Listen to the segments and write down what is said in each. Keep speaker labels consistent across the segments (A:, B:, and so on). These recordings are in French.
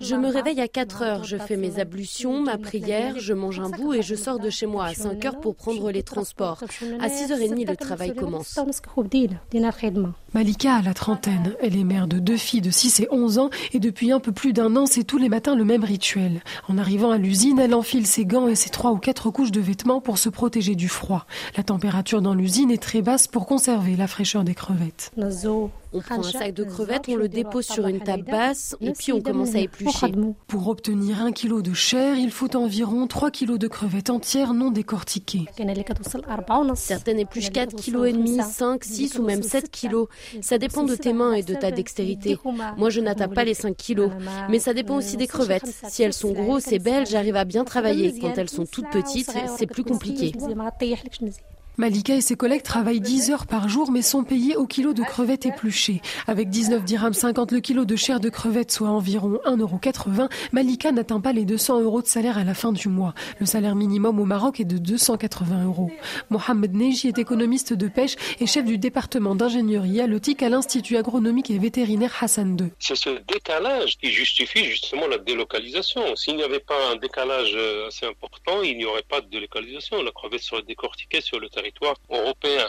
A: Je me réveille à 4 heures, je fais mes ablutions, ma prière, je mange un bout et je sors de chez moi à 5 heures pour prendre les transports. À 6h30, le travail commence.
B: Malika a la trentaine. Elle est mère de deux filles de 6 et 11 ans et depuis un peu plus d'un an, c'est tous les matins le même rituel. En arrivant à l'usine, elle enfile ses gants et ses trois ou quatre couches de vêtements pour se protéger du froid. La température dans l'usine est très basse pour conserver la fraîcheur des crevettes.
A: On prend un sac de crevettes, on le dépose sur une table basse et puis on commence à éplucher.
B: Pour obtenir un kilo de chair, il faut environ 3 kilos de crevettes entières non décortiquées.
A: Certaines épluchent 4 kg et demi, 5, 6 ou même 7 kilos. Ça dépend de tes mains et de ta dextérité. Moi, je n'atteins pas les 5 kilos. Mais ça dépend aussi des crevettes. Si elles sont grosses et belles, j'arrive à bien travailler. Quand elles sont toutes petites, c'est plus compliqué.
B: Malika et ses collègues travaillent 10 heures par jour mais sont payés au kilo de crevettes épluchées. Avec 19 dirhams 50 le kilo de chair de crevettes, soit environ 1,80€, Malika n'atteint pas les 200 euros de salaire à la fin du mois. Le salaire minimum au Maroc est de 280 euros. Mohamed Neji est économiste de pêche et chef du département d'ingénierie halieutique à l'Institut agronomique et vétérinaire Hassan II.
C: C'est ce décalage qui justifie justement la délocalisation. S'il n'y avait pas un décalage euh, assez important, il n'y aurait pas de délocalisation. La crevette serait décortiquée sur le territoire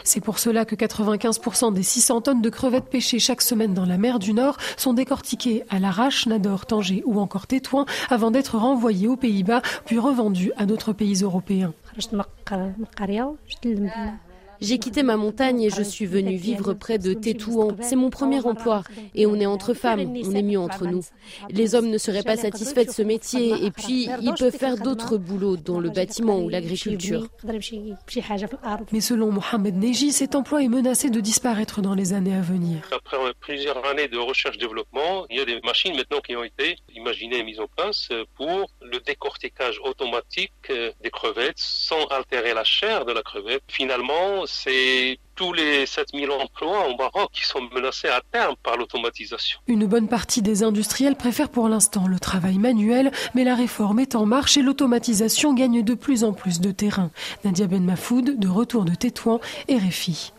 B: c'est pour cela que 95% des 600 tonnes de crevettes pêchées chaque semaine dans la mer du Nord sont décortiquées à l'Arrache, Nador, Tanger ou encore Tétouan avant d'être renvoyées aux Pays-Bas puis revendues à d'autres pays européens.
A: J'ai quitté ma montagne et je suis venue vivre près de Tétouan. C'est mon premier emploi et on est entre femmes, on est mieux entre nous. Les hommes ne seraient pas satisfaits de ce métier et puis ils peuvent faire d'autres boulots dans le bâtiment ou l'agriculture.
B: Mais selon Mohamed Neji, cet emploi est menacé de disparaître dans les années à venir.
C: Après plusieurs années de recherche-développement, il y a des machines maintenant qui ont été imaginées et mises en place pour le décortiquage automatique des crevettes sans altérer la chair de la crevette. Finalement, c'est tous les 7000 emplois au Maroc qui sont menacés à terme par l'automatisation.
B: Une bonne partie des industriels préfèrent pour l'instant le travail manuel, mais la réforme est en marche et l'automatisation gagne de plus en plus de terrain. Nadia Ben Mafoud, de retour de Tétouan, RFI.